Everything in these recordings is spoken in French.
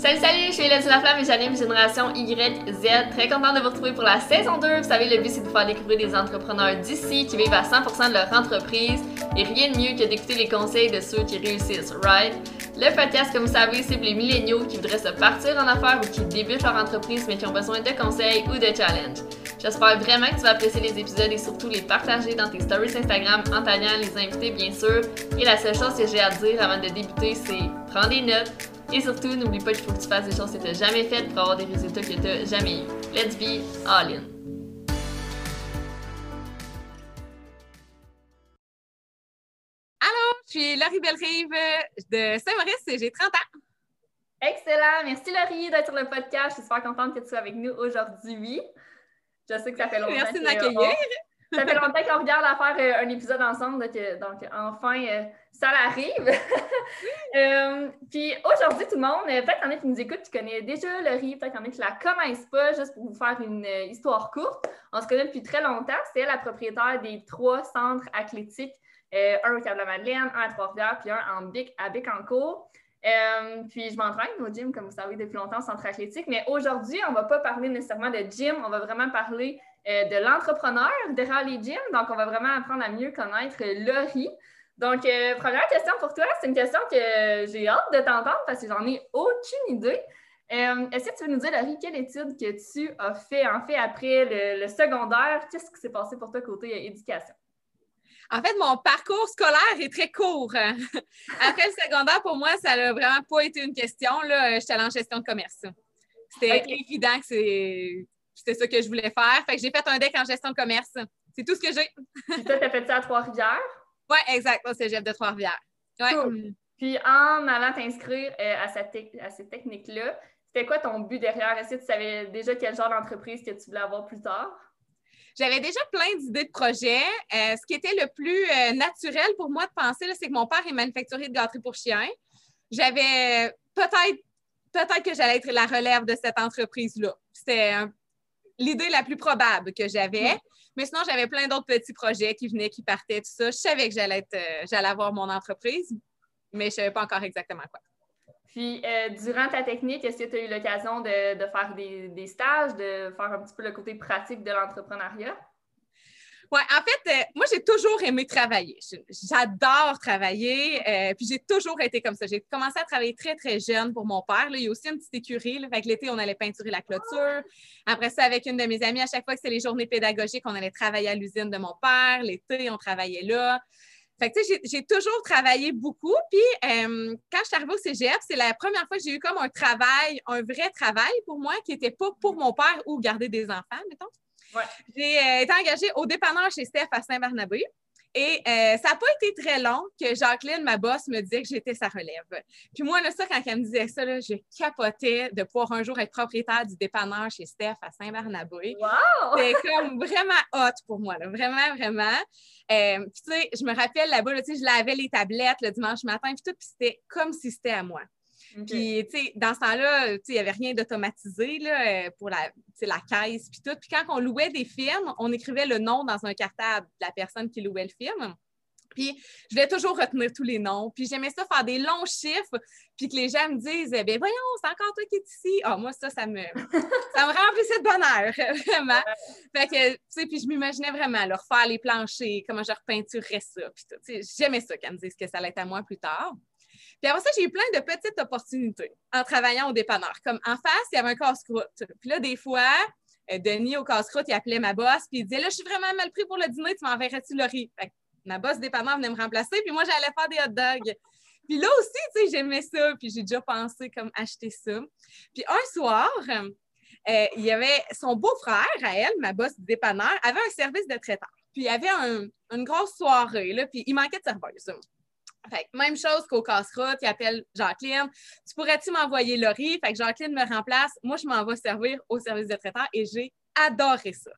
Salut, salut, je suis Hélène La Flamme et j'anime Génération YZ. Très contente de vous retrouver pour la saison 2. Vous savez, le but c'est de vous faire découvrir des entrepreneurs d'ici qui vivent à 100% de leur entreprise et rien de mieux que d'écouter les conseils de ceux qui réussissent, right? Le podcast, comme vous savez, pour les milléniaux qui voudraient se partir en affaires ou qui débutent leur entreprise mais qui ont besoin de conseils ou de challenges. J'espère vraiment que tu vas apprécier les épisodes et surtout les partager dans tes stories Instagram en taguant les invités, bien sûr. Et la seule chose que j'ai à dire avant de débuter, c'est prends des notes et surtout, n'oublie pas qu'il faut que tu fasses des choses que tu n'as jamais faites pour avoir des résultats que tu n'as jamais eu. Let's be all in! Allô, je suis Laurie Bellerive de Saint-Maurice et j'ai 30 ans. Excellent! Merci Laurie d'être sur le podcast. Je suis super contente que tu sois avec nous aujourd'hui. Je sais que ça fait longtemps. Merci de m'accueillir. Ça fait longtemps qu'on regarde à faire euh, un épisode ensemble, donc, enfin, euh, ça arrive. Euh, puis aujourd'hui, tout le monde, peut-être qu'il y en a qui nous écoutent, qui connaissent déjà Laurie, peut-être qu'il y en a qui ne la connaissent pas, juste pour vous faire une histoire courte. On se connaît depuis très longtemps. C'est la propriétaire des trois centres athlétiques, un au Cap-de-la-Madeleine, un à Trois-Rivières, puis un en Bic, à Bic-en-Cour. puis je m'entraîne au gym, comme vous savez, depuis longtemps, centre athlétique. Mais aujourd'hui, on ne va pas parler nécessairement de gym, on va vraiment parler euh, de l'entrepreneur derrière les gyms. Donc, on va vraiment apprendre à mieux connaître Laurie. Donc, euh, première question pour toi, c'est une question que j'ai hâte de t'entendre parce que j'en ai aucune idée. Euh, est-ce que tu veux nous dire, Laurie, quelle étude que tu as fait en fait après le, secondaire? Qu'est-ce qui s'est passé pour toi côté éducation? En fait, mon parcours scolaire est très court. Après le secondaire, pour moi, ça n'a vraiment pas été une question. J'étais allée en gestion de commerce. C'était évident que c'est c'était ça que je voulais faire. Fait que j'ai fait un deck en gestion de commerce. C'est tout ce que j'ai. Puis toi, t'as fait ça à Trois-Rivières? Oui, exact, au cégep de Trois-Rivières. Ouais. Cool. Puis en allant t'inscrire euh, à, cette, à cette technique-là, c'était quoi ton but derrière? Est-ce que tu savais déjà quel genre d'entreprise que tu voulais avoir plus tard? J'avais déjà plein d'idées de projets. Euh, ce qui était le plus euh, naturel pour moi de penser, c'est que mon père est manufacturier de gâteries pour chiens. J'avais peut-être peut-être que j'allais être la relève de cette entreprise-là. C'était un l'idée la plus probable que j'avais. Mais sinon, j'avais plein d'autres petits projets qui venaient, qui partaient, tout ça. Je savais que j'allais euh, j'allais avoir mon entreprise, mais je ne savais pas encore exactement quoi. Puis, euh, durant ta technique, est-ce que tu as eu l'occasion de, faire des, des, stages, de faire un petit peu le côté pratique de l'entrepreneuriat? Oui, en fait, euh, moi, j'ai toujours aimé travailler. J'adore travailler. Euh, puis j'ai toujours été comme ça. J'ai commencé à travailler très, très jeune pour mon père. il y a aussi une petite écurie. Là, fait que l'été, on allait peinturer la clôture. Après ça, avec une de mes amies, à chaque fois que c'était les journées pédagogiques, on allait travailler à l'usine de mon père. L'été, on travaillait là. Fait que, tu sais, j'ai toujours travaillé beaucoup. Puis, euh, quand je suis arrivée au cégep, c'est la première fois que j'ai eu comme un travail, un vrai travail pour moi qui n'était pas pour mon père ou garder des enfants, mettons. J'ai euh, été engagée au dépanneur chez Steph à Saint-Barnabé. Et euh, ça n'a pas été très long que Jacqueline, ma boss, me disait que j'étais sa relève. Puis moi, là, ça, quand elle me disait ça, là, je capotais de pouvoir un jour être propriétaire du dépanneur chez Steph à Saint-Barnabé. Wow! C'était comme vraiment hot pour moi, là, vraiment, vraiment. Euh, puis tu sais, je me rappelle là-bas, là, je lavais les tablettes le dimanche matin, puis tout, puis c'était comme si c'était à moi. Puis, tu sais, dans ce temps-là, il n'y avait rien d'automatisé euh, pour la, la caisse, puis tout. Puis quand on louait des films, on écrivait le nom dans un cartable de la personne qui louait le film. Puis, je vais toujours retenir tous les noms. Puis, j'aimais ça faire des longs chiffres, puis que les gens me disent, ben voyons, c'est encore toi qui es ici. Ah, moi, ça, ça me, ça me remplissait de bonheur, vraiment. Fait que, tu sais, puis je m'imaginais vraiment leur faire les planchers, comment je repeinturerais ça. Puis, j'aimais ça qu'elle me dise que ça allait être à moi plus tard. Puis après ça, j'ai eu plein de petites opportunités en travaillant au dépanneur. Comme en face, il y avait un casse-croûte. Puis là, des fois, euh, Denis au casse-croûte, il appelait ma boss, puis il disait Là, je suis vraiment mal pris pour le dîner, tu m'enverrais-tu le riz? Fait ma boss dépanneur venait me remplacer, puis moi, j'allais faire des hot dogs. Puis là aussi, tu sais, j'aimais ça, puis j'ai déjà pensé comme acheter ça. Puis un soir, euh, il y avait son beau-frère à elle, ma boss dépanneur, avait un service de traiteur. Puis il y avait une grosse soirée, là, puis il manquait de serveuse. Fait même chose qu'au casse-croûte, il appelle Jacqueline. Tu pourrais-tu m'envoyer Laurie? Fait que Jacqueline me remplace. Moi, je m'en vais servir au service de traiteur et j'ai adoré ça.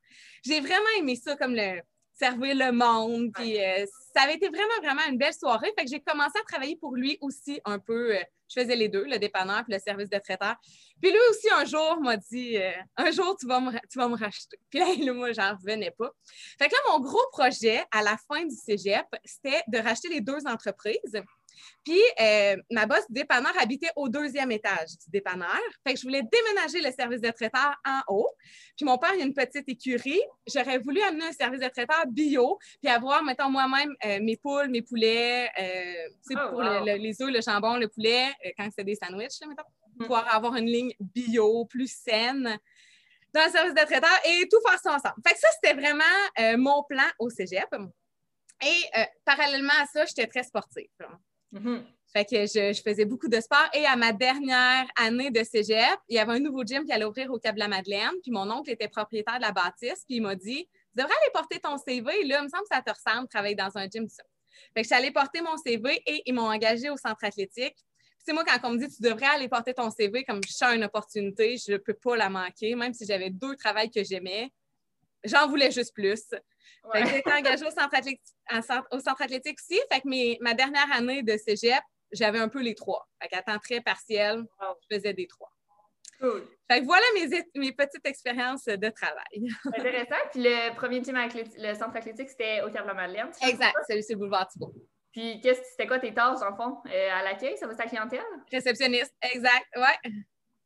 J'ai vraiment aimé ça comme le servir le monde. Puis, euh, ça avait été vraiment, vraiment une belle soirée. Fait que j'ai commencé à travailler pour lui aussi un peu. Euh, je faisais les deux, le dépanneur puis le service de traiteur. Puis lui aussi, un jour, m'a dit euh, Un jour, tu vas, me, tu vas me racheter. Puis là, moi, j'en revenais pas. Fait que là, mon gros projet à la fin du cégep, c'était de racheter les deux entreprises Puis, euh, ma boss dépanneur habitait au deuxième étage du dépanneur. Fait que je voulais déménager le service de traiteur en haut. Puis, mon père, il a une petite écurie. J'aurais voulu amener un service de traiteur bio, puis avoir, mettons, moi-même, euh, mes poules, mes poulets, euh, tu sais, oh, pour les œufs, le jambon, le poulet, quand c'est des sandwichs, mettons, mm. pouvoir avoir une ligne bio, plus saine dans le service de traiteur et tout faire ça ensemble. Fait que ça, c'était vraiment mon plan au cégep. Et parallèlement à ça, j'étais très sportive. Mm-hmm. Fait que je, faisais beaucoup de sport. Et à ma dernière année de cégep, il y avait un nouveau gym qui allait ouvrir au Cap la Madeleine. Puis mon oncle était propriétaire de la bâtisse. Puis il m'a dit Tu devrais aller porter ton CV. Là, il me semble que ça te ressemble, travailler dans un gym. Ça. Je suis allée porter mon CV et ils m'ont engagé au centre athlétique. C'est moi, quand on me dit tu devrais aller porter ton CV, comme je cherche une opportunité, je ne peux pas la manquer, même si j'avais deux travails que j'aimais. J'en voulais juste plus. J'ai été engagée au centre, athlétique, aussi. Fait que ma dernière année de cégep, j'avais un peu les trois. Fait qu'à temps très partiel, je faisais des trois. Cool. Fait que voilà mes, petites expériences de travail. Intéressant. Puis le premier gym le centre athlétique, c'était au la Madeleine. Exact, celui c'est le boulevard Thibault. Puis c'était quoi tes tâches, en fond, euh, à l'accueil? Ça va ta clientèle? Réceptionniste, exact, ouais.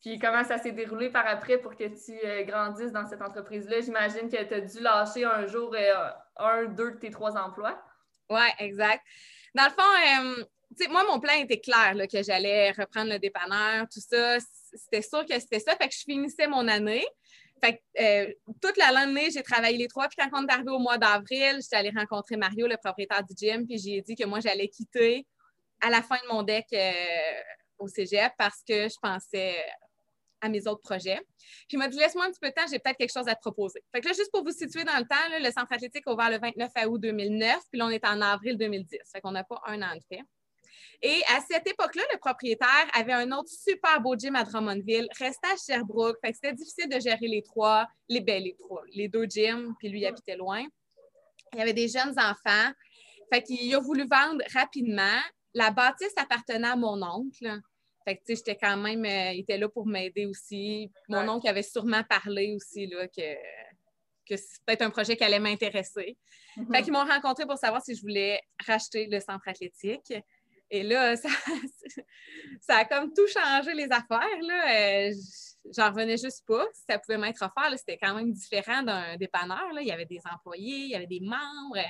Puis comment ça s'est déroulé par après pour que tu euh, grandisses dans cette entreprise-là? J'imagine que tu as dû lâcher un jour euh, un, deux de tes trois emplois. Oui, exact. Dans le fond, euh, moi, mon plan était clair, que j'allais reprendre le dépanneur, tout ça. C'était sûr que c'était ça. Fait que je finissais mon année. Fait que toute la l'année, j'ai travaillé les trois. Puis quand on est arrivé au mois d'avril, j'étais allée rencontrer Mario, le propriétaire du gym, puis j'ai dit que moi, j'allais quitter à la fin de mon deck au cégep parce que je pensais à mes autres projets. Puis il m'a dit laisse-moi un petit peu de temps, j'ai peut-être quelque chose à te proposer. Fait que là, juste pour vous situer dans le temps, le centre athlétique a ouvert le 29 août 2009, puis là, on est en avril 2010. Fait qu'on n'a pas un an de fait. Et à cette époque-là, le propriétaire avait un autre super beau gym à Drummondville, restait à Sherbrooke. Fait que c'était difficile de gérer les trois, les, belles les trois, les deux gyms, puis lui, il habitait loin. Il y avait des jeunes enfants. Fait qu'il a voulu vendre rapidement. La bâtisse appartenait à mon oncle. Fait que, tu sais, j'étais quand même, euh, il était là pour m'aider aussi. Mon oncle avait sûrement parlé aussi, là, que, que c'est peut-être un projet qui allait m'intéresser. Mm-hmm. Fait qu'ils m'ont rencontré pour savoir si je voulais racheter le centre athlétique. Et là, ça, ça a comme tout changé les affaires, là. Euh, j'en revenais juste pas. Si ça pouvait m'être offert, c'était quand même différent d'un dépanneur, là. Il y avait des employés, il y avait des membres,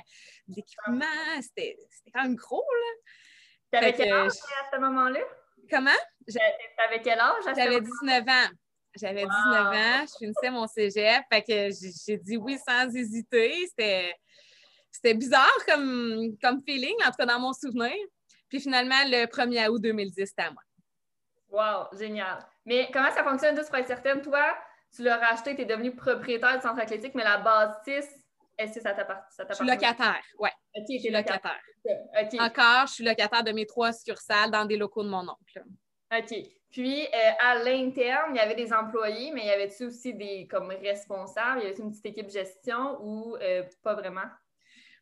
de l'équipement. C'était quand même gros, là. T'avais quel âge à ce moment-là? Comment? T'avais quel âge? J'avais 19 ans. J'avais 19 ans, je finissais mon cégep. Fait que j'ai dit oui sans hésiter. C'était bizarre comme, comme feeling, en tout cas dans mon souvenir. Puis finalement, le 1er août 2010, c'était à moi. Wow, génial. Mais comment ça fonctionne, juste pour être certaine? Toi, tu l'as racheté, tu es devenu propriétaire du centre athlétique, mais la bâtisse, est-ce que ça t'appartient? Je suis locataire, oui. OK, je suis locataire. Encore, je suis locataire de mes trois succursales dans des locaux de mon oncle. OK. Puis, euh, à l'interne, il y avait des employés, mais il y avait-tu aussi des comme responsables? Il y avait une petite équipe gestion ou euh, pas vraiment?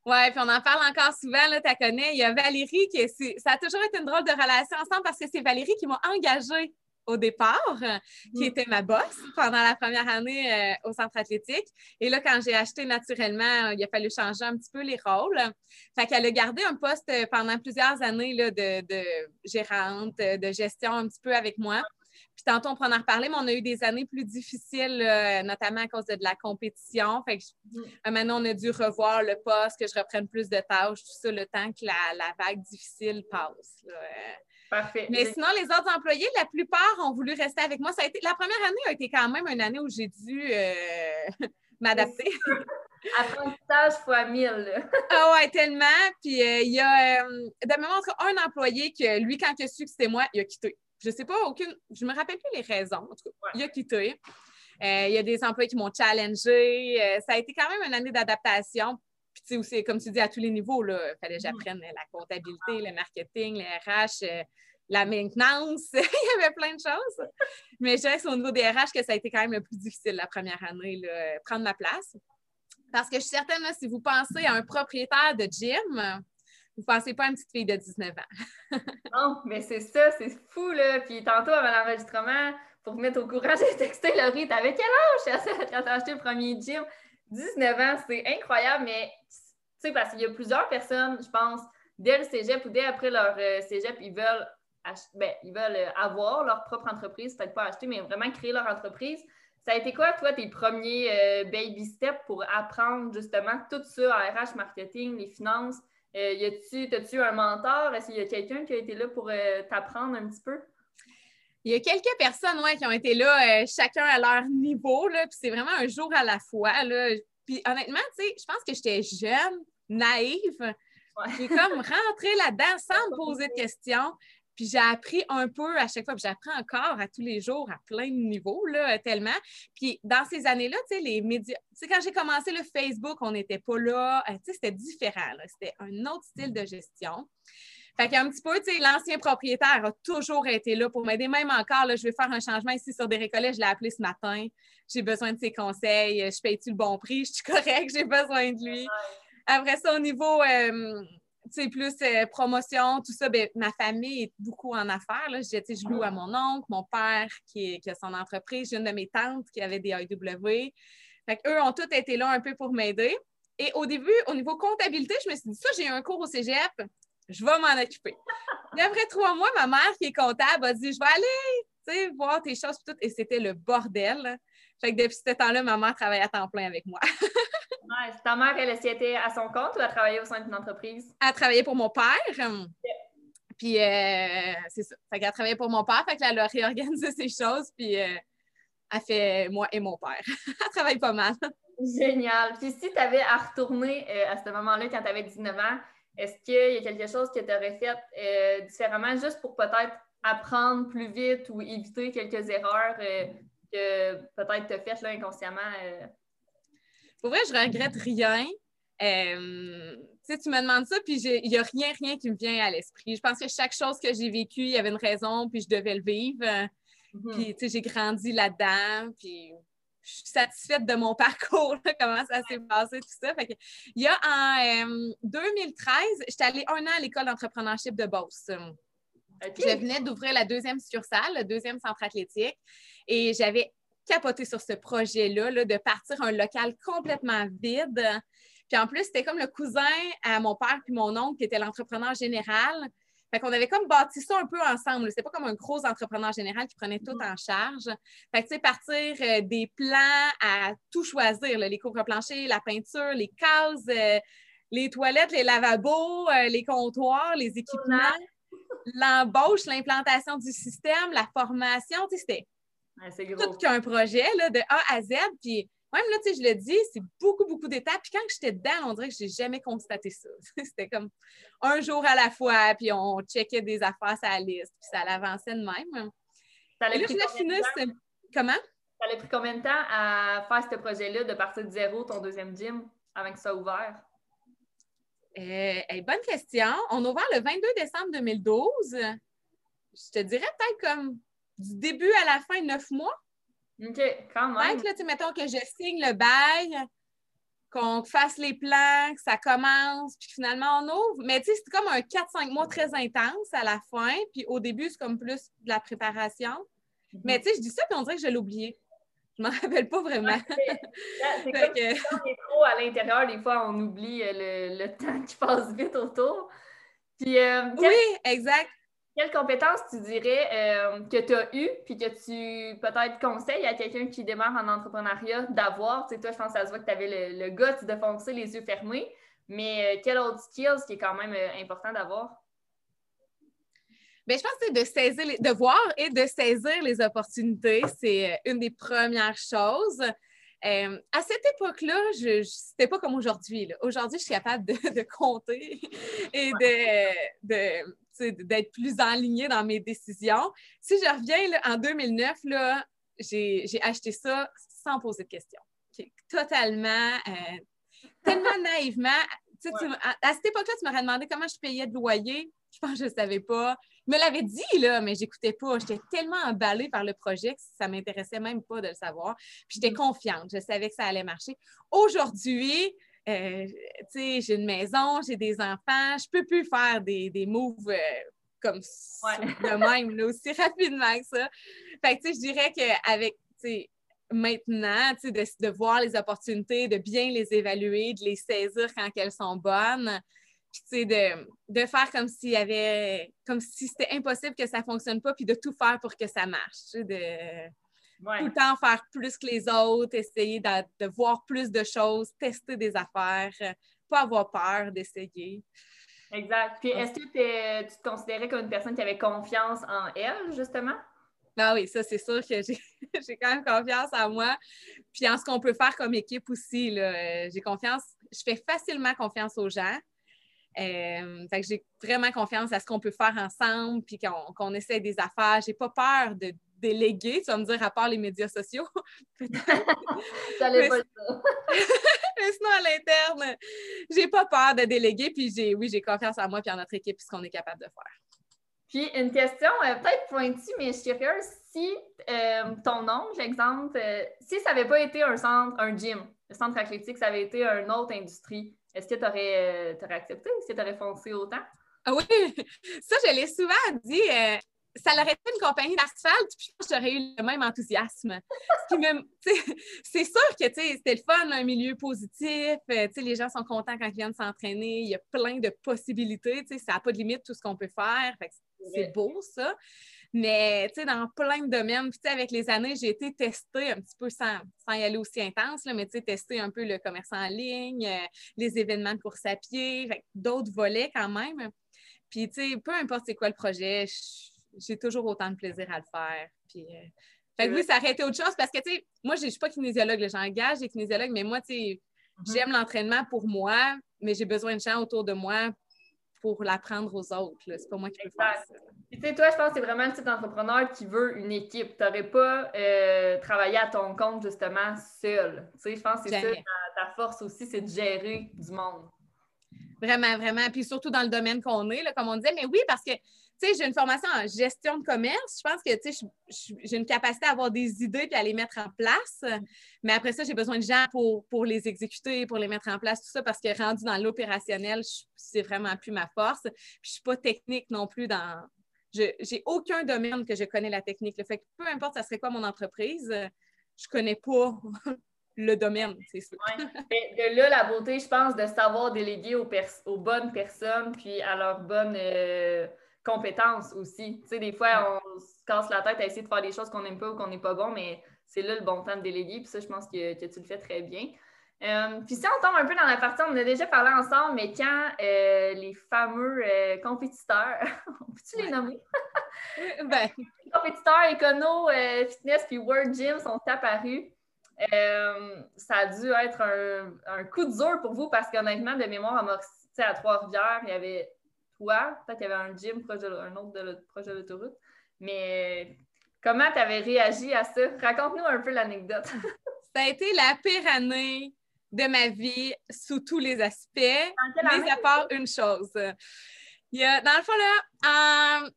Oui, puis on en parle encore souvent, là, tu connais. Il y a Valérie qui ça a toujours été une drôle de relation ensemble parce que c'est Valérie qui m'a engagée au départ, qui mm. était ma boss pendant la première année euh, au centre athlétique. Et là, quand j'ai acheté naturellement, il a fallu changer un petit peu les rôles. Fait qu'elle a gardé un poste pendant plusieurs années là, de, de, gérante, de gestion un petit peu avec moi. Puis tantôt, on pourra en reparler, mais on a eu des années plus difficiles, notamment à cause de, la compétition. Fait que mm. maintenant, on a dû revoir le poste, que je reprenne plus de tâches, tout ça, le temps que la, vague difficile passe. Parfait. Mais sinon, les autres employés, la plupart ont voulu rester avec moi. Ça a été, la première année a été quand même une année où j'ai dû euh, m'adapter. Apprentissage fois mille. ah ouais, tellement. Puis euh, il y a euh, de mémoire un employé que lui, quand il a su que c'était moi, il a quitté. Je sais pas, aucune. Je me rappelle plus les raisons. En tout cas, il a quitté. il y a des employés qui m'ont challengé. ça a été quand même une année d'adaptation. Sais, aussi, comme tu dis, à tous les niveaux, il fallait que j'apprenne la comptabilité, le marketing, les RH, euh, la maintenance. il y avait plein de choses. Mais je dirais que c'est au niveau des RH que ça a été quand même le plus difficile la première année, là, prendre ma place. Parce que je suis certaine, si vous pensez à un propriétaire de gym, vous ne pensez pas à une petite fille de 19 ans. non, mais c'est ça, c'est fou, là. Puis tantôt, avant l'enregistrement, pour vous mettre au courant, j'ai texté Laurie, t'avais quel âge quand t'as acheté le premier gym? 19 ans, c'est incroyable, mais tu sais, parce qu'il y a plusieurs personnes, je pense, dès le cégep ou dès après leur euh, cégep, ils veulent, ben, ils veulent euh, avoir leur propre entreprise, peut-être pas acheter, mais vraiment créer leur entreprise. Ça a été quoi, toi, tes premiers baby steps pour apprendre justement tout ça, RH, marketing, les finances? y a-tu, as-tu un mentor? Est-ce qu'il y a quelqu'un qui a été là pour t'apprendre un petit peu? Il y a quelques personnes ouais, qui ont été là, euh, chacun à leur niveau, là, puis c'est vraiment un jour à la fois. Là. Puis honnêtement, tu sais, je pense que j'étais jeune, naïve. J'ai comme rentré là-dedans sans me poser de questions. Puis j'ai appris un peu à chaque fois, puis j'apprends encore à tous les jours à plein de niveaux, là, tellement. Puis dans ces années-là, tu sais, les médias, tu sais, quand j'ai commencé le Facebook, on n'était pas là, euh, tu sais, c'était différent, c'était un autre style de gestion. Fait qu'un petit peu, tu sais, l'ancien propriétaire a toujours été là pour m'aider. Même encore, là, je vais faire un changement ici sur des récollets, je l'ai appelé ce matin. J'ai besoin de ses conseils. Je paye-tu le bon prix? Je suis correcte, j'ai besoin de lui. Après ça, au niveau, euh, plus euh, promotion, tout ça, ben, ma famille est beaucoup en affaires. Là. Je, je loue à mon oncle, mon père qui, qui a son entreprise, j'ai une de mes tantes qui avait des IW. Fait eux ont tous été là un peu pour m'aider. Et au début, au niveau comptabilité, je me suis dit, ça, j'ai eu un cours au cégep, je vais m'en occuper. Et après trois mois, ma mère, qui est comptable, a dit Je vais aller voir tes choses et tout. Et c'était le bordel. Fait que depuis ce temps-là, ma mère travaille à temps plein avec moi. Ta mère, elle, elle était à son compte ou elle travaillait au sein d'une entreprise? Elle travaillait pour mon père. Puis, euh, c'est ça. Fait qu'elle travaillait pour mon père. Fait qu'elle a réorganisé ses choses. Puis, euh, elle fait moi et mon père. elle travaille pas mal. Génial. Puis, si tu avais à retourner euh, à ce moment-là, quand tu avais 19 ans, est-ce qu'il y a quelque chose que tu aurais fait euh, différemment juste pour peut-être apprendre plus vite ou éviter quelques erreurs euh, que peut-être tu as faites là, inconsciemment? Euh? Pour vrai, je regrette rien. tu me demandes ça, puis il n'y a rien, rien qui me vient à l'esprit. Je pense que chaque chose que j'ai vécue, il y avait une raison, puis je devais le vivre. Mm-hmm. Puis, j'ai grandi là-dedans, puis je suis satisfaite de mon parcours, comment ça s'est passé, tout ça. il y a en 2013, j'étais allée un an à l'école d'entrepreneurship de Beauce. Je venais d'ouvrir la deuxième succursale, le deuxième centre athlétique, et j'avais capoté sur ce projet-là, là, de partir un local complètement vide. Puis en plus, c'était comme le cousin à mon père puis mon oncle qui était l'entrepreneur général. Fait qu'on avait comme bâti ça un peu ensemble. C'était pas comme un gros entrepreneur général qui prenait tout en charge. Fait que, tu sais, partir euh, des plans à tout choisir, les couvre-planchers, la peinture, les cases, euh, les toilettes, les lavabos, euh, les comptoirs, les équipements, l'embauche, l'implantation du système, la formation, tu sais, c'était tout qu'un projet là, de A à Z. Puis même là, tu sais, je le dis, c'est beaucoup, beaucoup d'étapes. Puis quand j'étais dedans, on dirait que je n'ai jamais constaté ça. C'était comme un jour à la fois, puis on checkait des affaires sur la liste, puis ça l'avançait de même. Ça là, je Comment? Ça a pris combien de temps à faire ce projet-là, de partir de zéro, ton deuxième gym, avant que ça soit ouvert? Euh, bonne question. On a ouvert le 22 décembre 2012. Je te dirais peut-être comme du début à la fin, neuf mois. OK, quand même. Peut-être, là, mettons que je signe le bail, qu'on fasse les plans, que ça commence, puis finalement on ouvre. Mais tu sais, c'est comme un 4-5 mois très intense à la fin, puis au début, c'est comme plus de la préparation. Mhm. Mais tu sais, je dis ça, puis on dirait que je l'ai oublié. Je m'en rappelle pas vraiment. c'est comme que... si on est trop à l'intérieur, des fois, on oublie euh, le, le temps qui passe vite autour. Puis, euh, oui, exact. Quelles compétences tu dirais euh, que tu as eues puis que tu peut-être conseilles à quelqu'un qui démarre en entrepreneuriat d'avoir? Tu sais, toi, je pense que ça se voit que tu avais le, le goût de foncer les yeux fermés, mais euh, quel autre skills qui est quand même euh, important d'avoir? Bien, je pense que c'est de saisir, de voir et de saisir les opportunités. C'est une des premières choses. à cette époque-là, je, c'était pas comme aujourd'hui. Aujourd'hui, je suis capable de, compter et de, d'être plus enlignée dans mes décisions. Si je reviens en 2009, là, j'ai, acheté ça sans poser de questions. Totalement, euh, tellement naïvement. à, cette époque-là, tu m'aurais demandé comment je payais de loyer. Je pense que je ne savais pas. Je me l'avais dit, là, mais j'écoutais pas. J'étais tellement emballée par le projet que ça m'intéressait même pas de le savoir. Puis j'étais mm. confiante. Je savais que ça allait marcher. Aujourd'hui, euh, j'ai une maison, j'ai des enfants, je peux plus faire des, des moves euh, comme ça, de même, aussi rapidement que ça. Fait que, je dirais qu'avec, maintenant, de, de voir les opportunités, de bien les évaluer, de les saisir quand elles sont bonnes, Puis, tu sais, de, de, faire comme s'il y avait, comme si c'était impossible que ça fonctionne pas, puis de tout faire pour que ça marche. Tout le temps faire plus que les autres, essayer de, de voir plus de choses, tester des affaires, pas avoir peur d'essayer. Exact. Puis est-ce que tu te considérais comme une personne qui avait confiance en elle, justement? Ah oui, ça, c'est sûr que j'ai quand même confiance en moi. Puis en ce qu'on peut faire comme équipe aussi, euh, j'ai confiance, je fais facilement confiance aux gens. Euh, fait que j'ai vraiment confiance à ce qu'on peut faire ensemble, puis qu'on essaie des affaires. J'ai pas peur de déléguer, tu vas me dire, à part les médias sociaux. J'allais pas ça. mais sinon, à l'interne, j'ai pas peur de déléguer, puis j'ai, oui, j'ai confiance en moi et en notre équipe, ce qu'on est capable de faire. Puis une question euh, peut-être pointue, mais je suis curieuse, si euh, ton nom, j'exemple, euh, si ça n'avait pas été un centre, un gym, le centre athlétique, ça avait été une autre industrie, est-ce que tu aurais, accepté? Est-ce que tu aurais foncé autant? Ah oui, ça, je l'ai souvent dit ça aurait été une compagnie d'asphalte, puis j'aurais eu le même enthousiasme. c'est sûr que c'était le fun, un milieu positif, euh, les gens sont contents quand ils viennent s'entraîner, il y a plein de possibilités, ça n'a pas de limite tout ce qu'on peut faire. C'est beau, ça. Mais dans plein de domaines, puis avec les années, j'ai été testée un petit peu sans, sans y aller aussi intense, là, mais tester un peu le commerce en ligne, euh, les événements de course à pied, d'autres volets quand même. Puis, peu importe c'est quoi le projet, je j'ai toujours autant de plaisir à le faire. Puis, euh, Fait que oui, ça aurait été autre chose parce que, tu sais, moi, je ne suis pas kinésiologue. J'engage des kinésiologues, mais moi, tu sais, mm-hmm. j'aime l'entraînement pour moi, mais j'ai besoin de gens autour de moi pour l'apprendre aux autres. C'est pas moi qui peux faire ça. tu sais, toi, je pense que c'est vraiment le type d'entrepreneur qui veut une équipe. Tu n'aurais pas euh, travaillé à ton compte, justement, seul. Tu sais, je pense que c'est ça ta, force aussi, c'est de gérer du monde. Vraiment, vraiment. Puis surtout dans le domaine qu'on est, là, comme on disait. Mais oui, parce que tu sais, j'ai une formation en gestion de commerce. Je pense que, tu sais, j'ai une capacité à avoir des idées et à les mettre en place. Mais après ça, j'ai besoin de gens pour, pour les exécuter, pour les mettre en place, tout ça, parce que rendu dans l'opérationnel, c'est vraiment plus ma force. Puis je suis pas technique non plus dans... J'ai aucun domaine que je connais la technique. Le fait que peu importe ça serait quoi mon entreprise, je connais pas le domaine, c'est sûr. De là, la beauté, je pense, de savoir déléguer aux, aux bonnes personnes puis à leurs bonnes... Euh, compétences aussi. Tu sais, des fois, on se casse la tête à essayer de faire des choses qu'on n'aime pas ou qu'on n'est pas bon, mais c'est là le bon temps de déléguer. Puis ça, je pense que, tu le fais très bien. Euh, puis si on tombe un peu dans la partie, on a déjà parlé ensemble, mais quand euh, les fameux euh, compétiteurs, peux-tu les nommer? ben. compétiteurs écono, fitness puis World Gym sont apparus. ça a dû être un, un, coup de dur pour vous parce qu'honnêtement, de mémoire à, à Trois-Rivières, il y avait toi. Peut-être qu'il y avait un gym, proche un autre de proche de l'autoroute. Mais comment tu avais réagi à ça? Raconte-nous un peu l'anecdote. ça a été la pire année de ma vie sous tous les aspects, mais à part une chose. Il y a, dans le fond, là,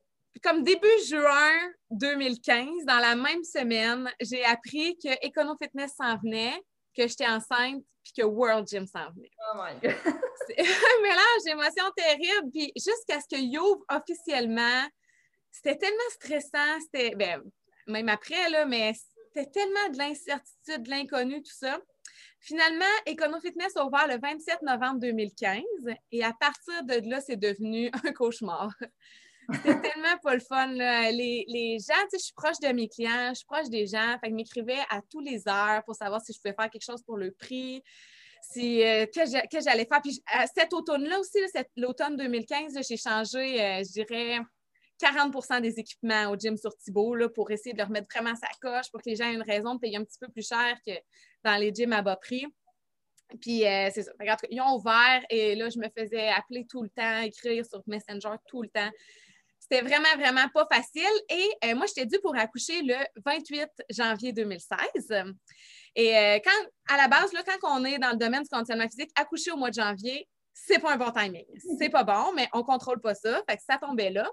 comme début juin 2015, dans la même semaine, j'ai appris que Econo Fitness s'en venait, que j'étais enceinte, puis que World Gym s'en venait. Oh my God! C'est un mélange d'émotions terribles. Puis jusqu'à ce qu'il ouvre officiellement, c'était tellement stressant. C'était, ben, même après, là, mais c'était tellement de l'incertitude, de l'inconnu, tout ça. Finalement, Econo Fitness a ouvert le 27 novembre 2015 et à partir de là, c'est devenu un cauchemar. C'était tellement pas le fun. Les, les, gens, tu sais, je suis proche de mes clients, je suis proche des gens. Fait qu'ils m'écrivaient à tous les heures pour savoir si je pouvais faire quelque chose pour le prix, si, euh, que j'allais faire. Puis cet automne-là aussi, l'automne 2015, j'ai changé, euh, je dirais, 40% des équipements au gym sur Thibault là, pour essayer de leur mettre vraiment sa coche pour que les gens aient une raison de payer un petit peu plus cher que dans les gyms à bas prix. Puis euh, c'est ça. Ils ont ouvert et là, je me faisais appeler tout le temps, écrire sur Messenger tout le temps. C'était vraiment, vraiment pas facile. Et euh, moi, j'étais due pour accoucher le 28 janvier 2016. Et euh, quand, à la base, là, quand on est dans le domaine du conditionnement physique, accoucher au mois de janvier, c'est pas un bon timing. C'est pas bon, mais on contrôle pas ça. Fait que ça tombait là.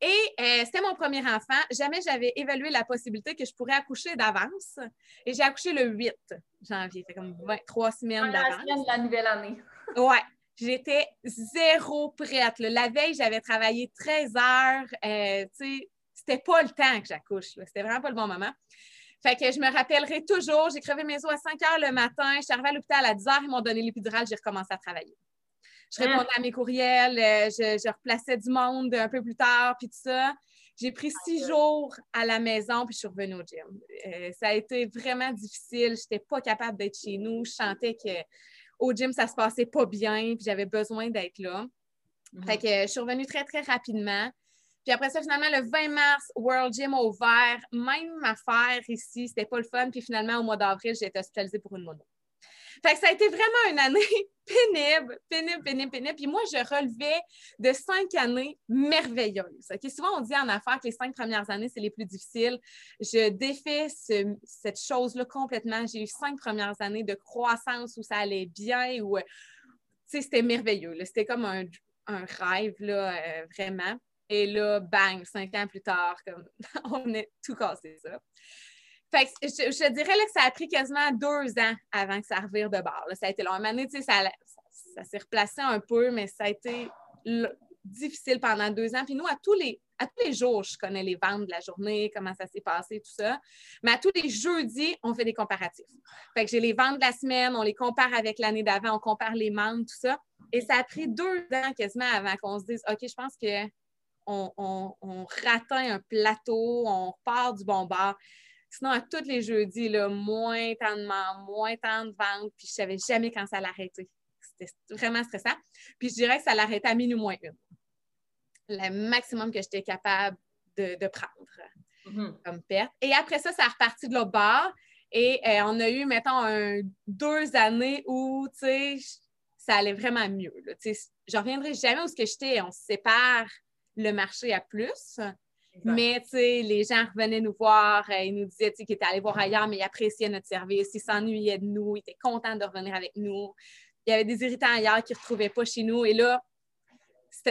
Et euh, c'était mon premier enfant. Jamais j'avais évalué la possibilité que je pourrais accoucher d'avance. Et j'ai accouché le 8 janvier. C'est comme 23 semaines d'avance. La semaine de la nouvelle année. ouais. J'étais zéro prête. La veille, j'avais travaillé 13 heures. Euh, c'était pas le temps que j'accouche. C'était vraiment pas le bon moment. Fait que je me rappellerai toujours, j'ai crevé mes os à 5 heures le matin, je suis arrivée à l'hôpital à 10 heures, ils m'ont donné l'épidurale, j'ai recommencé à travailler. Je répondais à mes courriels, euh, je, replaçais du monde un peu plus tard, puis tout ça. J'ai pris six jours à la maison, puis je suis revenue au gym. Euh, ça a été vraiment difficile. Je n'étais pas capable d'être chez nous. Je sentais que au gym, ça se passait pas bien, puis j'avais besoin d'être là. Mhm. Fait que je suis revenue très, très rapidement. Puis après ça, finalement, le 20 mars, World Gym a ouvert. Même affaire ici, c'était pas le fun. Puis finalement, au mois d'avril, j'ai été hospitalisée pour une mono. Fait que ça a été vraiment une année pénible, pénible, pénible, pénible. Puis moi, je relevais de cinq années merveilleuses. Souvent, on dit en affaires que les cinq premières années, c'est les plus difficiles. Je défais cette chose-là complètement. J'ai eu cinq premières années de croissance où ça allait bien, où c'était merveilleux. C'était comme un, rêve, là, euh, vraiment. Et là, bang, cinq ans plus tard, comme on est tout cassé ça. Fait que je, dirais là, que ça a pris quasiment deux ans avant que ça revire de bord. Ça a été long. À un ça, ça, s'est replacé un peu, mais ça a été difficile pendant deux ans. Puis nous, à tous les, à tous les jours, je connais les ventes de la journée, comment ça s'est passé, tout ça. Mais à tous les jeudis, on fait des comparatifs. Fait que j'ai les ventes de la semaine, on les compare avec l'année d'avant, on compare les membres, tout ça. Et ça a pris deux ans quasiment avant qu'on se dise, OK, je pense que on, on, on un plateau, on repart du bon bord. Sinon, à tous les jeudis, là, moins tant de membres, moins tant de ventes, puis je ne savais jamais quand ça l'arrêtait. C'était vraiment stressant. Puis je dirais que ça l'arrêtait à minuit moins une. Le maximum que j'étais capable de, prendre mm-hmm. comme perte. Et après ça, ça a reparti de l'autre bord. Et euh, on a eu, mettons, deux années où, tu sais, ça allait vraiment mieux. Je ne reviendrai jamais où ce que j'étais. On se sépare le marché à plus. Mais, tu sais, les gens revenaient nous voir, euh, ils nous disaient, qu'ils étaient allés voir ailleurs, mais ils appréciaient notre service, ils s'ennuyaient de nous, ils étaient contents de revenir avec nous. Il y avait des irritants ailleurs qu'ils ne retrouvaient pas chez nous. Et là,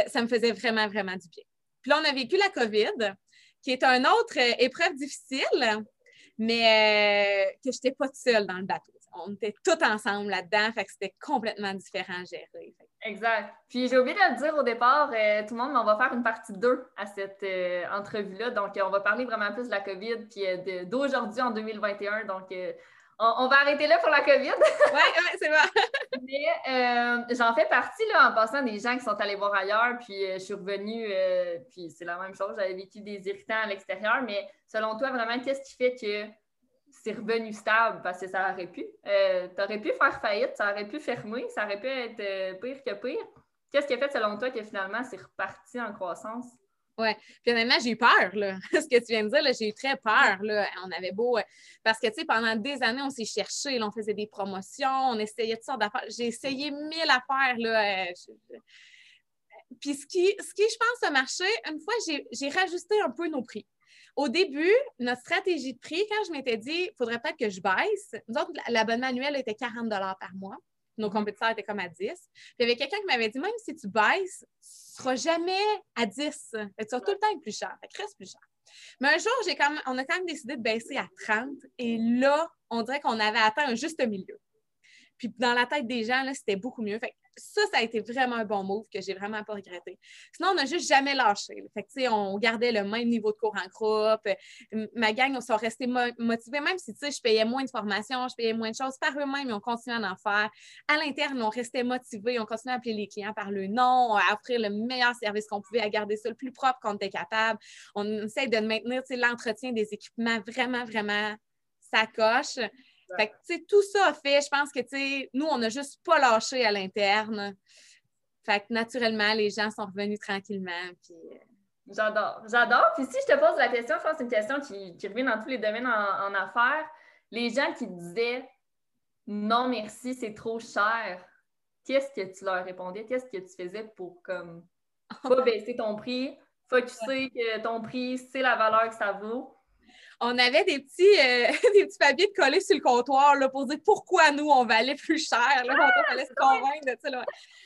ça me faisait vraiment, vraiment du bien. Puis là, on a vécu la COVID, qui est une autre euh, épreuve difficile, mais euh, que je n'étais pas seule dans le bateau on était tous ensemble là-dedans, fait que c'était complètement différent à gérer. Exact. Puis j'ai oublié de le dire au départ, euh, tout le monde, mais on va faire une partie 2 à cette euh, entrevue-là. Donc, on va parler vraiment plus de la COVID puis euh, d'aujourd'hui en 2021. Donc, on, va arrêter là pour la COVID. oui, ouais, c'est bon. mais j'en fais partie là, en passant des gens qui sont allés voir ailleurs, puis je suis revenue, puis c'est la même chose, j'avais vécu des irritants à l'extérieur. Mais selon toi, vraiment, qu'est-ce qui fait que c'est revenu stable parce que ça aurait pu. Euh, tu aurais pu faire faillite, ça aurait pu fermer, ça aurait pu être euh, pire que pire. Qu'est-ce qui a fait selon toi que finalement c'est reparti en croissance? Oui. Puis honnêtement, j'ai eu peur, là. Ce que tu viens de dire, j'ai eu très peur, là. On avait beau. Euh, parce que, tu sais, pendant des années, on s'est cherché, on faisait des promotions, on essayait toutes sortes d'affaires. J'ai essayé mille affaires, là. Puis ce qui, ce qui, je pense, a marché, une fois, j'ai rajusté un peu nos prix. Au début, notre stratégie de prix, quand je m'étais dit, il faudrait peut-être que je baisse, nous autres, l'abonnement annuel était 40 par mois. Nos compétiteurs étaient comme à 10. Puis il y avait quelqu'un qui m'avait dit, même si tu baisses, tu ne seras jamais à 10. tu seras tout le temps plus cher. Fait reste plus cher. Mais un jour, on a quand même décidé de baisser à 30. Et là, on dirait qu'on avait atteint un juste milieu. Puis dans la tête des gens, c'était beaucoup mieux. Fait ça, ça a été vraiment un bon move que j'ai vraiment pas regretté. Sinon, on n'a juste jamais lâché. Fait que, on gardait le même niveau de cours en groupe. Ma gang, on s'est restés motivés, même si je payais moins de formation, je payais moins de choses par eux-mêmes, ils ont continué à en faire. À l'interne, on restait motivés, on continuait à appeler les clients par le nom, à offrir le meilleur service qu'on pouvait, à garder ça le plus propre qu'on était capable. On essaie de maintenir l'entretien des équipements vraiment, vraiment ça coche. Fait que, tout ça a fait, je pense que, nous, on n'a juste pas lâché à l'interne. Fait que, naturellement, les gens sont revenus tranquillement. Euh, j'adore, j'adore. Puis si je te pose la question, je pense que c'est une question qui, revient dans tous les domaines en, affaires. Les gens qui disaient non, merci, c'est trop cher, qu'est-ce que tu leur répondais? Qu'est-ce que tu faisais pour comme pas baisser ton prix? Faut que tu sais que ton prix, c'est la valeur que ça vaut on avait des petits, euh, des petits papiers de coller sur le comptoir là, pour dire pourquoi nous, on valait plus cher. Là, on fallait se convaincre de ça. Là.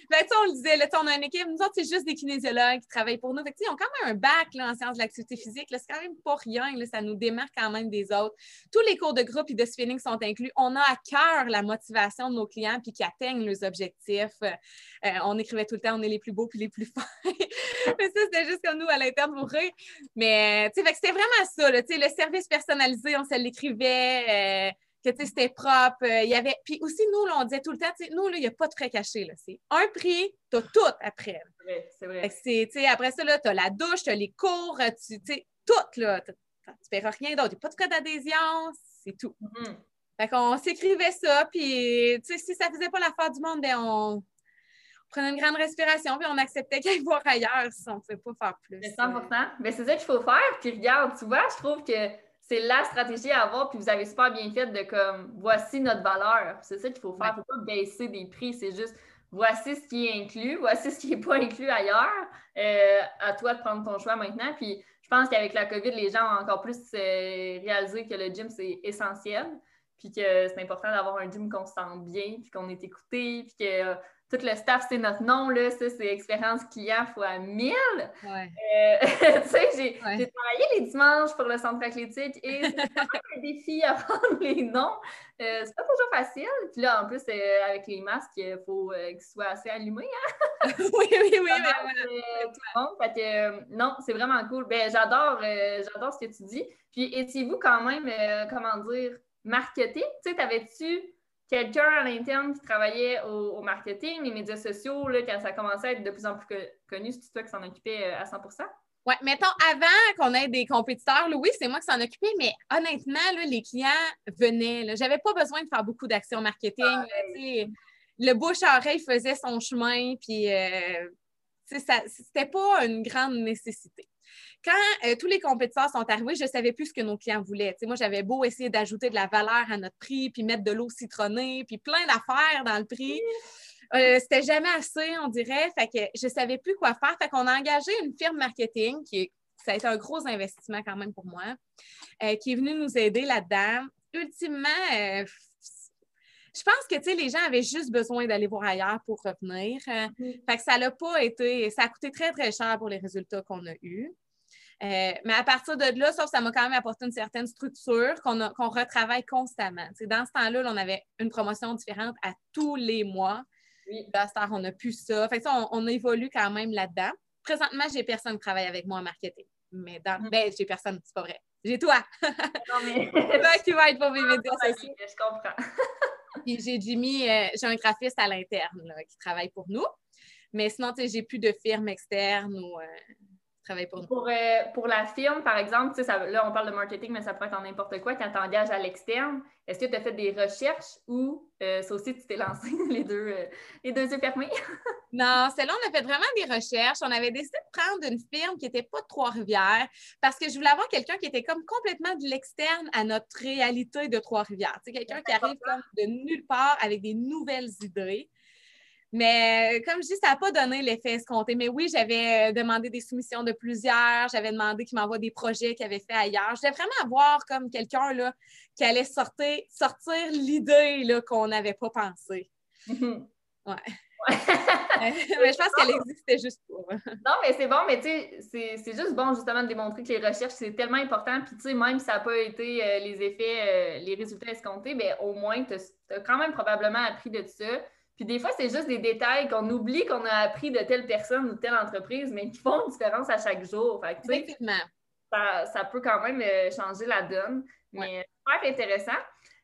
Ben, on le disait, là, on a une équipe, nous autres, c'est juste des kinésiologues qui travaillent pour nous. Fait ils ont quand même un bac là, en sciences de l'activité physique. C'est quand même pas rien. Là, ça nous démarque quand même des autres. Tous les cours de groupe et de spinning sont inclus. On a à cœur la motivation de nos clients puis qui atteignent leurs objectifs. Euh, on écrivait tout le temps, on est les plus beaux puis les plus forts. Mais ça, c'était juste comme nous à l'interne pour rire. Mais c'était vraiment ça. Là, le service personnalisé, on se l'écrivait. Euh, que c'était propre. Euh, il y avait... Puis aussi, nous, on disait tout le temps, nous, il n'y a pas de frais cachés. C'est un prix, tu as tout après. C'est vrai, c'est vrai. après ça, tu as la douche, tu as les cours, tu sais, tout, là. Tu ne paieras rien d'autre. Il n'y a pas de frais d'adhésion, c'est tout. Mm-hmm. Fait qu'on s'écrivait ça, puis si ça faisait pas l'affaire du monde, ben on prenait une grande respiration, puis on acceptait qu'il voir ailleurs si on ne pouvait pas faire plus. 100 Mais c'est ça qu'il faut faire. Puis regarde, tu vois, je trouve que c'est la stratégie à avoir, puis vous avez super bien fait de comme voici notre valeur. C'est ça qu'il faut faire. Il ne faut pas baisser des prix, c'est juste voici ce qui est inclus, voici ce qui n'est pas inclus ailleurs. Euh, à toi de prendre ton choix maintenant. Puis je pense qu'avec la COVID, les gens ont encore plus euh, réalisé que le gym, c'est essentiel puis que c'est important d'avoir un gym qu'on se sent bien, puis qu'on est écouté, puis que euh, tout le staff, c'est notre nom, là, ça, c'est expérience client fois 1000. Ouais. Euh, tu sais, j'ai travaillé les dimanches pour le centre athlétique et c'est un défi à prendre les noms. Euh, c'est pas toujours facile. Puis là, en plus, avec les masques, il faut qu'ils soient assez allumés. Hein? oui, oui, oui. Mais tout le monde. Fait que, non, c'est vraiment cool. Ben, j'adore, j'adore ce que tu dis. Puis étiez-vous quand même, comment dire, marketing? Tu sais, t'avais-tu quelqu'un à l'interne qui travaillait au, marketing, les médias sociaux, là, quand ça commençait à être de plus en plus connu, c'est toi qui s'en occupais euh, à 100% Oui, mettons, avant qu'on ait des compétiteurs, oui, c'est moi qui s'en occupais, mais honnêtement, les clients venaient. Je n'avais pas besoin de faire beaucoup d'actions marketing. Ah, le bouche-oreille faisait son chemin, puis euh, c'était pas une grande nécessité quand euh, tous les compétiteurs sont arrivés, je ne savais plus ce que nos clients voulaient. moi, j'avais beau essayer d'ajouter de la valeur à notre prix, puis mettre de l'eau citronnée, puis plein d'affaires dans le prix. Euh, c'était jamais assez, on dirait. Fait que je ne savais plus quoi faire. Fait qu'on a engagé une firme marketing qui ça a été un gros investissement quand même pour moi, euh, qui est venue nous aider là-dedans. Ultimement, je pense que les gens avaient juste besoin d'aller voir ailleurs pour revenir. Mm-hmm. Fait que ça n'a pas été, ça a coûté très, très cher pour les résultats qu'on a eus. Euh, mais à partir de là, sauf ça m'a quand même apporté une certaine structure qu'on retravaille constamment. dans ce temps-là, on avait une promotion différente à tous les mois. Oui. on n'a plus ça. Fait on, évolue quand même là-dedans. Présentement, j'ai personne qui travaille avec moi en marketing. Mais dans, mm. ben, j'ai personne, c'est pas vrai. J'ai toi. Non, mais. toi qui va être pour mes médias sociaux. Je comprends. J'ai Jimmy, euh, j'ai un graphiste à l'interne qui travaille pour nous. Mais sinon, j'ai plus de firme externe ou. Pour euh, Pour, la firme, par exemple, ça, là, on parle de marketing, mais ça pourrait être en n'importe quoi. Quand tu engages à l'externe, est-ce que tu as fait des recherches ou euh, ça aussi, tu t'es lancé les deux, euh, les deux yeux fermés? non, celle-là, on a fait vraiment des recherches. On avait décidé de prendre une firme qui n'était pas de Trois-Rivières parce que je voulais avoir quelqu'un qui était comme complètement de l'externe à notre réalité de Trois-Rivières. Quelqu'un qui arrive comme de nulle part avec des nouvelles idées. Mais euh, comme je dis, ça n'a pas donné l'effet escompté. Mais oui, j'avais euh, demandé des soumissions de plusieurs. J'avais demandé qu'ils m'envoient des projets qu'ils avaient fait ailleurs. Je voulais vraiment avoir comme quelqu'un qui allait sortir, sortir l'idée qu'on n'avait pas pensé. Mm-hmm. Ouais. mais je pense qu'elle existait juste pour. non, mais c'est bon, mais tu sais, c'est juste bon justement de démontrer que les recherches, c'est tellement important. Puis tu sais, même si ça n'a pas été euh, les effets, les résultats escomptés, bien, au moins, tu as, quand même probablement appris de ça. Puis des fois, c'est juste des détails qu'on oublie qu'on a appris de telle personne ou telle entreprise, mais qui font une différence à chaque jour. Fait Effectivement. Ça, ça, peut quand même euh, changer la donne. Mais super intéressant.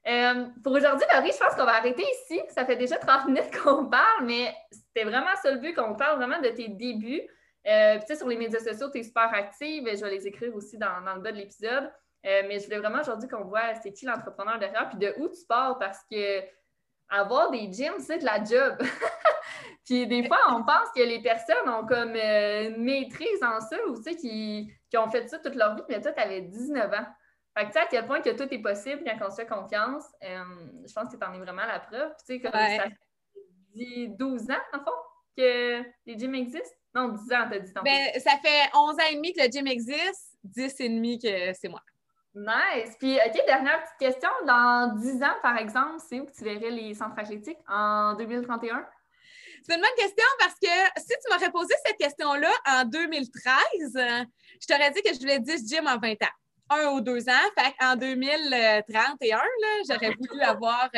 Euh, pour aujourd'hui, Laurie, je pense qu'on va arrêter ici. Ça fait déjà 30 minutes qu'on parle, mais c'était vraiment ça le but qu'on parle vraiment de tes débuts. Euh, tu sais, sur les médias sociaux, tu es super active. Je vais les écrire aussi dans, dans le bas de l'épisode. mais je voulais vraiment aujourd'hui qu'on voit c'est qui l'entrepreneur derrière, puis de où tu pars, parce que avoir des gyms, c'est de la job. puis des fois, on pense que les personnes ont comme euh, une maîtrise en ça ou tu sais, qui, ont fait ça toute leur vie, mais toi, tu avais 19 ans. Fait que tu sais à quel point que tout est possible quand on se fait confiance. Euh, je pense que tu en es vraiment la preuve. tu sais, comme ça fait 12 ans, en fond, que les gyms existent? Non, 10 ans, t'as dit. Ben, ça fait 11 ans et demi que le gym existe, 10 et demi que c'est moi. Nice. Puis, OK, dernière petite question. Dans 10 ans, par exemple, c'est où que tu verrais les centres athlétiques? En 2031? C'est une bonne question parce que si tu m'aurais posé cette question-là en 2013, je t'aurais dit que je voulais 10 gyms en 20 ans. Un ou deux ans. Fait en 2031, j'aurais voulu avoir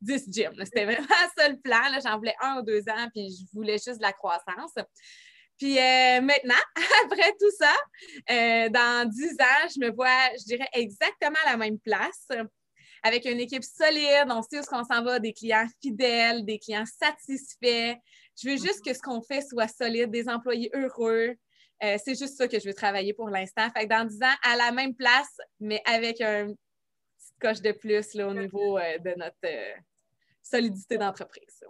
10 euh, gyms. C'était vraiment ça le plan. J'en voulais un ou deux ans, puis je voulais juste de la croissance. Puis euh, maintenant, après tout ça, euh, dans 10 ans, je me vois, je dirais, exactement à la même place. avec une équipe solide, on sait où on s'en va, des clients fidèles, des clients satisfaits. Je veux juste que ce qu'on fait soit solide, des employés heureux. Euh, c'est juste ça que je veux travailler pour l'instant. Fait que dans 10 ans, à la même place, mais avec un petit coche de plus là, au niveau de notre solidité d'entreprise.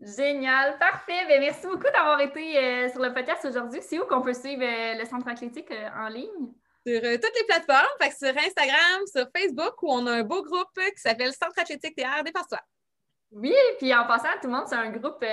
Génial, parfait. Bien, merci beaucoup d'avoir été sur le podcast aujourd'hui. C'est où qu'on peut suivre le Centre athlétique en ligne? Sur toutes les plateformes, fait sur Instagram, sur Facebook, où on a un beau groupe qui s'appelle Centre athlétique TR Dépasse-toi. Oui, puis en passant, tout le monde, c'est un groupe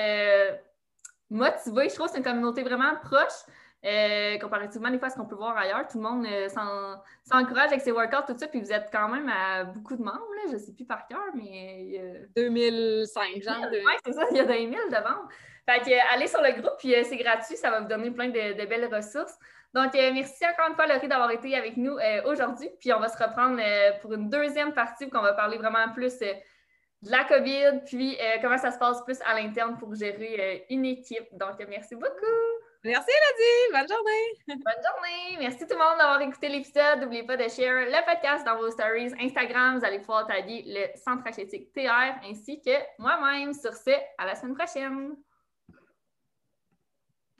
motivé. Je trouve que c'est une communauté vraiment proche. Euh, comparativement des fois à ce qu'on peut voir ailleurs, tout le monde euh, s'encourage avec ses workouts, tout ça, puis vous êtes quand même à beaucoup de membres, je ne sais plus par cœur, mais... 2005, genre. Oui, c'est ça, il y a 20 000 de membres. Fait que, euh, allez sur le groupe, puis c'est gratuit, ça va vous donner plein de, belles ressources. Donc, merci encore une fois, Laurie, d'avoir été avec nous aujourd'hui, puis on va se reprendre pour une deuxième partie où on va parler vraiment plus de la COVID, puis comment ça se passe plus à l'interne pour gérer une équipe. Donc, merci beaucoup! Merci, Elodie. Bonne journée. Bonne journée. Merci tout le monde d'avoir écouté l'épisode. N'oubliez pas de share le podcast dans vos stories Instagram. Vous allez pouvoir taguer le Centre athlétique TR ainsi que moi-même. Sur ce, à la semaine prochaine.